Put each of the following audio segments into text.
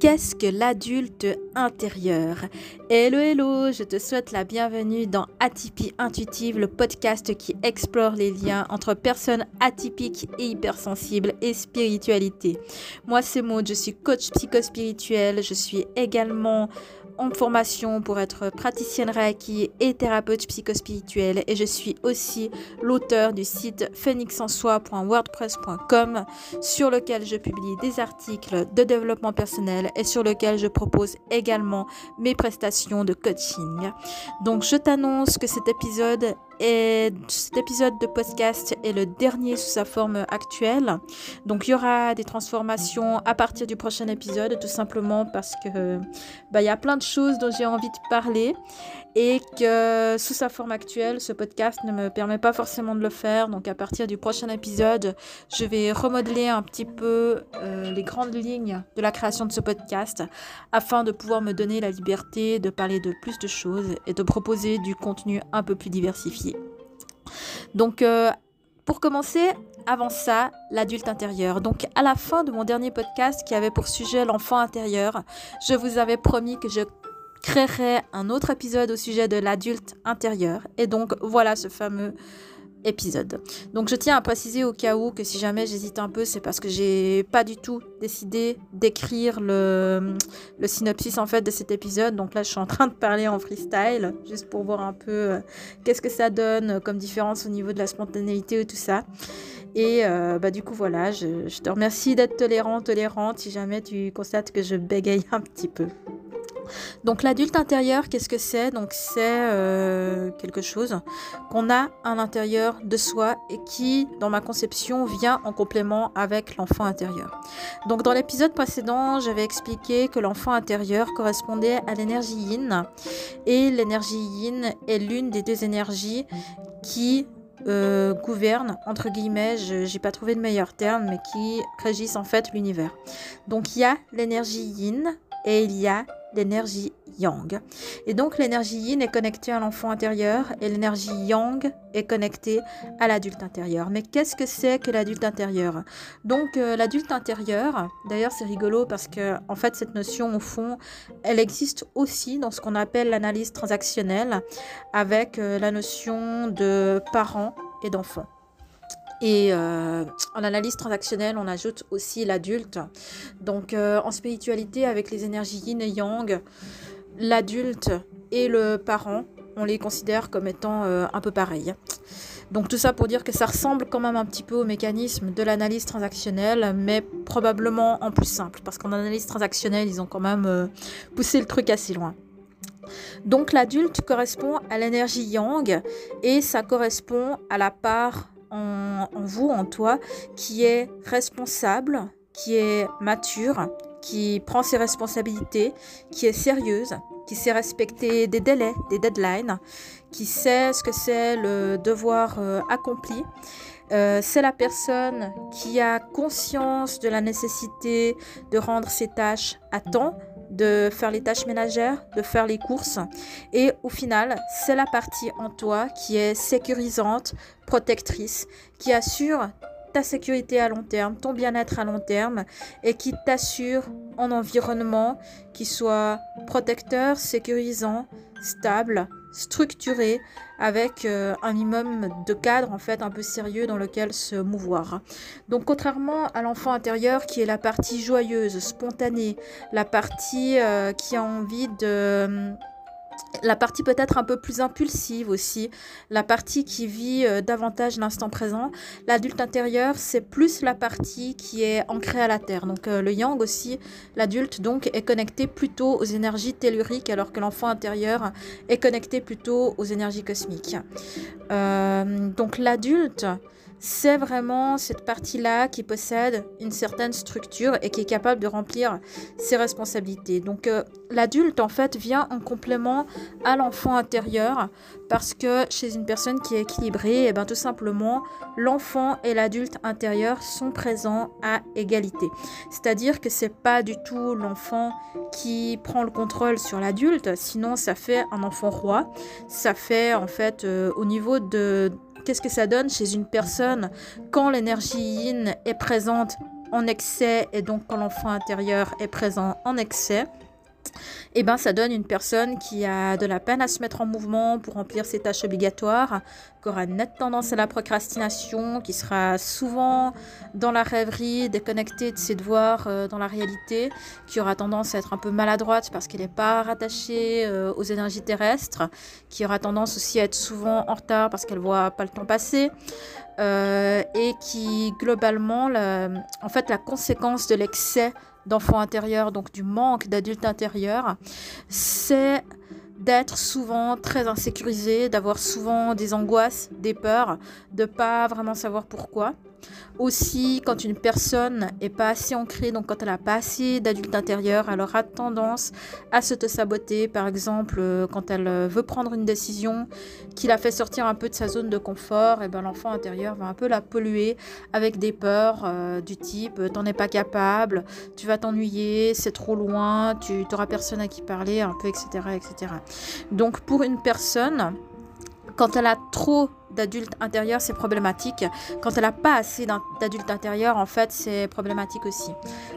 Qu'est-ce que l'adulte intérieur Hello hello, je te souhaite la bienvenue dans Atypie Intuitive, le podcast qui explore les liens entre personnes atypiques et hypersensibles et spiritualité. Moi c'est Maud, je suis coach psychospirituel, je suis également en formation pour être praticienne Reiki et thérapeute psychospirituelle et je suis aussi l'auteur du site phoenixensoi.wordpress.com sur lequel je publie des articles de développement personnel et sur lequel je propose également mes prestations de coaching. Donc je t'annonce que cet épisode et cet épisode de podcast est le dernier sous sa forme actuelle. Donc il y aura des transformations à partir du prochain épisode, tout simplement parce que bah, il y a plein de choses dont j'ai envie de parler et que sous sa forme actuelle, ce podcast ne me permet pas forcément de le faire. Donc à partir du prochain épisode, je vais remodeler un petit peu euh, les grandes lignes de la création de ce podcast afin de pouvoir me donner la liberté de parler de plus de choses et de proposer du contenu un peu plus diversifié. Donc, euh, pour commencer, avant ça, l'adulte intérieur. Donc, à la fin de mon dernier podcast qui avait pour sujet l'enfant intérieur, je vous avais promis que je créerais un autre épisode au sujet de l'adulte intérieur. Et donc, voilà ce fameux épisode. Donc je tiens à préciser au cas où que si jamais j'hésite un peu, c'est parce que j'ai pas du tout décidé d'écrire le, synopsis en fait de cet épisode. Donc là je suis en train de parler en freestyle, juste pour voir un peu euh, qu'est-ce que ça donne comme différence au niveau de la spontanéité et tout ça. Et euh, bah du coup voilà, je, je te remercie d'être tolérant, tolérante si jamais tu constates que je bégaye un petit peu. Donc l'adulte intérieur, qu'est-ce que c'est? Donc c'est euh, quelque chose qu'on a à l'intérieur de soi et qui, dans ma conception, vient en complément avec l'enfant intérieur. Donc dans l'épisode précédent, j'avais expliqué que l'enfant intérieur correspondait à l'énergie yin et l'énergie yin est l'une des deux énergies qui euh, gouvernent, entre guillemets, je n'ai pas trouvé de meilleur terme, mais qui régissent en fait l'univers. Donc il y a l'énergie yin et il y a l'énergie yang. Et donc l'énergie yin est connectée à l'enfant intérieur et l'énergie yang est connectée à l'adulte intérieur. Mais qu'est-ce que c'est que l'adulte intérieur? Donc euh, l'adulte intérieur, d'ailleurs c'est rigolo parce que en fait cette notion au fond, elle existe aussi dans ce qu'on appelle l'analyse transactionnelle avec euh, la notion de parents et d'enfants. Et euh, en analyse transactionnelle, on ajoute aussi l'adulte. Donc euh, en spiritualité, avec les énergies yin et yang, l'adulte et le parent, on les considère comme étant euh, un peu pareils. Donc tout ça pour dire que ça ressemble quand même un petit peu au mécanisme de l'analyse transactionnelle, mais probablement en plus simple, parce qu'en analyse transactionnelle, ils ont quand même poussé le truc assez loin. Donc l'adulte correspond à l'énergie yang et ça correspond à la part en, vous, en toi, qui est responsable, qui est mature, qui prend ses responsabilités, qui est sérieuse, qui sait respecter des délais, des deadlines, qui sait ce que c'est le devoir euh, accompli. Euh, c'est la personne qui a conscience de la nécessité de rendre ses tâches à temps, de faire les tâches ménagères, de faire les courses. Et au final, c'est la partie en toi qui est sécurisante, protectrice, qui assure ta sécurité à long terme, ton bien-être à long terme et qui t'assure un environnement qui soit protecteur, sécurisant, stable, structuré avec euh, un minimum de cadre en fait un peu sérieux dans lequel se mouvoir. Donc contrairement à l'enfant intérieur qui est la partie joyeuse, spontanée, la partie euh, qui a envie de la partie peut-être un peu plus impulsive aussi, la partie qui vit euh, davantage l'instant présent. L'adulte intérieur, c'est plus la partie qui est ancrée à la terre. Donc euh, le yang aussi, l'adulte donc est connecté plutôt aux énergies telluriques alors que l'enfant intérieur est connecté plutôt aux énergies cosmiques. Euh, donc l'adulte, c'est vraiment cette partie-là qui possède une certaine structure et qui est capable de remplir ses responsabilités. Donc euh, l'adulte, en fait, vient en complément à l'enfant intérieur parce que chez une personne qui est équilibrée, et eh ben, tout simplement, l'enfant et l'adulte intérieur sont présents à égalité. C'est-à-dire que c'est pas du tout l'enfant qui prend le contrôle sur l'adulte, sinon ça fait un enfant roi. Ça fait en fait euh, au niveau de Qu'est-ce que ça donne chez une personne quand l'énergie yin est présente en excès et donc quand l'enfant intérieur est présent en excès, eh ben, ça donne une personne qui a de la peine à se mettre en mouvement pour remplir ses tâches obligatoires, qui aura une nette tendance à la procrastination, qui sera souvent dans la rêverie, déconnectée de ses devoirs euh, dans la réalité, qui aura tendance à être un peu maladroite parce qu'elle n'est pas rattachée euh, aux énergies terrestres, qui aura tendance aussi à être souvent en retard parce qu'elle voit pas le temps passer, euh, et qui globalement, en fait, la conséquence de l'excès d'enfant intérieur, donc du manque d'adulte intérieur, c'est d'être souvent très insécurisé, d'avoir souvent des angoisses, des peurs, de pas vraiment savoir pourquoi. Aussi, quand une personne est pas assez ancrée, donc quand elle a pas assez d'adulte intérieur, elle aura tendance à se te saboter. Par exemple, euh, quand elle euh, veut prendre une décision qui la fait sortir un peu de sa zone de confort, et eh ben l'enfant intérieur va un peu la polluer avec des peurs euh, du type t'en es pas capable, tu vas t'ennuyer, c'est trop loin, tu n'auras personne à qui parler, un peu, etc., etc. Donc pour une personne quand elle a trop d'adultes intérieurs, c'est problématique. Quand elle n'a pas assez d'adultes intérieurs, en fait, c'est problématique aussi.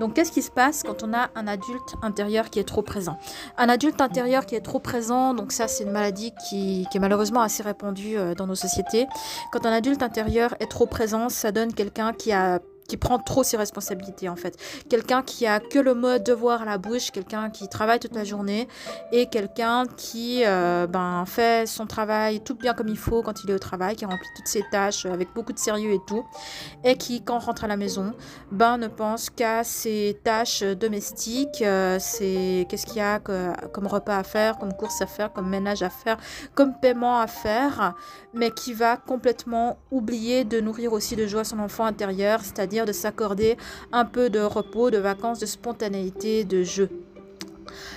Donc, qu'est-ce qui se passe quand on a un adulte intérieur qui est trop présent? Un adulte intérieur qui est trop présent, donc ça, c'est une maladie qui, qui, est malheureusement assez répandue euh, dans nos sociétés. Quand un adulte intérieur est trop présent, ça donne quelqu'un qui a qui prend trop ses responsabilités en fait. Quelqu'un qui a que le mot devoir à la bouche, quelqu'un qui travaille toute la journée et quelqu'un qui euh, ben, fait son travail tout bien comme il faut quand il est au travail, qui remplit toutes ses tâches avec beaucoup de sérieux et tout, et qui quand rentre à la maison, ben ne pense qu'à ses tâches domestiques, euh, qu'est-ce qu'il y a comme repas à faire, comme courses à faire, comme ménage à faire, comme paiement à faire, mais qui va complètement oublier de nourrir aussi de joie son enfant intérieur, c'est-à-dire de s'accorder un peu de repos, de vacances, de spontanéité, de jeu.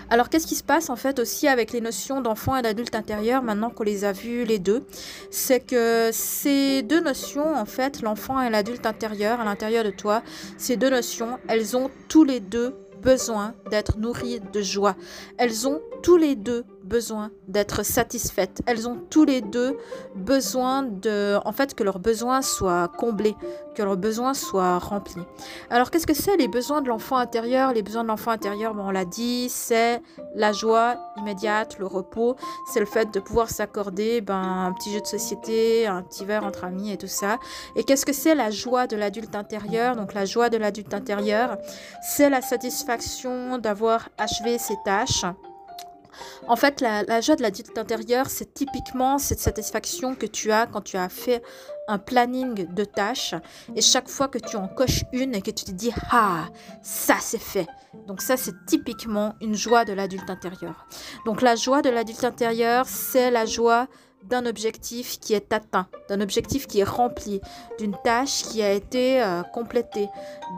Alors qu'est-ce qui se passe en fait aussi avec les notions d'enfant et d'adulte intérieur maintenant qu'on les a vues les deux? C'est que ces deux notions en fait, l'enfant et l'adulte intérieur à l'intérieur de toi, ces deux notions, elles ont tous les deux besoin d'être nourries de joie. Elles ont tous les deux besoin d'être satisfaites. Elles ont tous les deux besoin de, en fait, que leurs besoins soient comblés, que leurs besoins soient remplis. Alors, qu'est-ce que c'est les besoins de l'enfant intérieur? Les besoins de l'enfant intérieur, bon, on l'a dit, c'est la joie immédiate, le repos, c'est le fait de pouvoir s'accorder ben, un petit jeu de société, un petit verre entre amis et tout ça. Et qu'est-ce que c'est la joie de l'adulte intérieur? Donc, la joie de l'adulte intérieur, c'est la satisfaction d'avoir achevé ses tâches en fait, la, joie de l'adulte intérieur, c'est typiquement cette satisfaction que tu as quand tu as fait un planning de tâches et chaque fois que tu en coches une et que tu te dis ah ça c'est fait! Donc ça c'est typiquement une joie de l'adulte intérieur. Donc la joie de l'adulte intérieur c'est la joie d'un objectif qui est atteint, d'un objectif qui est rempli, d'une tâche qui a été euh, complétée,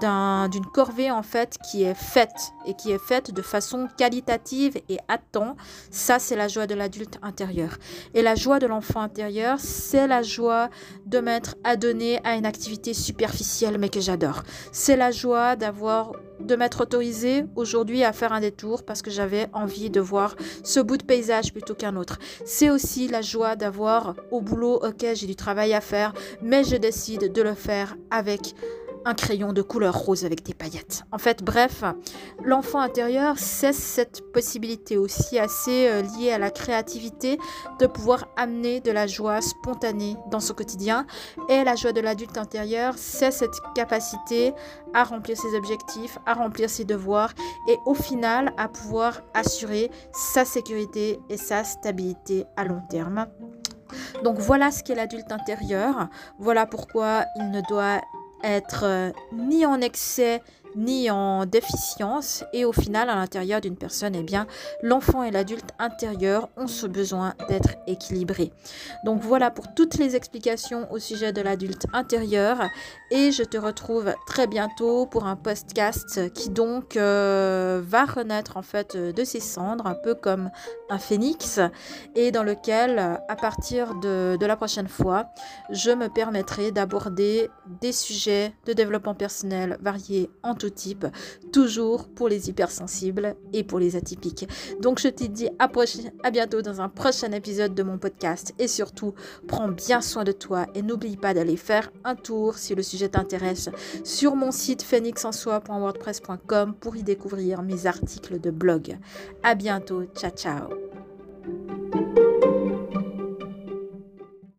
d'une corvée en fait qui est faite et qui est faite de façon qualitative et à temps. Ça, c'est la joie de l'adulte intérieur. Et la joie de l'enfant intérieur, c'est la joie de m'être adonné à une activité superficielle mais que j'adore. C'est la joie d'avoir de m'être autorisé aujourd'hui à faire un détour parce que j'avais envie de voir ce bout de paysage plutôt qu'un autre. C'est aussi la joie d'avoir au boulot, ok, j'ai du travail à faire, mais je décide de le faire avec un crayon de couleur rose avec des paillettes. En fait, bref, l'enfant intérieur, c'est cette possibilité aussi assez euh, liée à la créativité de pouvoir amener de la joie spontanée dans son quotidien. Et la joie de l'adulte intérieur, c'est cette capacité à remplir ses objectifs, à remplir ses devoirs et au final à pouvoir assurer sa sécurité et sa stabilité à long terme. Donc voilà ce qu'est l'adulte intérieur. Voilà pourquoi il ne doit être euh, ni en excès ni en déficience et au final à l'intérieur d'une personne eh bien l'enfant et l'adulte intérieur ont ce besoin d'être équilibrés. Donc voilà pour toutes les explications au sujet de l'adulte intérieur et je te retrouve très bientôt pour un podcast qui donc euh, va renaître en fait de ses cendres un peu comme un phénix et dans lequel à partir de, la prochaine fois je me permettrai d'aborder des sujets de développement personnel variés en type, toujours pour les hypersensibles et pour les atypiques. Donc je te dis à, à bientôt dans un prochain épisode de mon podcast et surtout, prends bien soin de toi et n'oublie pas d'aller faire un tour si le sujet t'intéresse sur mon site phoenixensoi.wordpress.com pour y découvrir mes articles de blog. À bientôt, ciao ciao.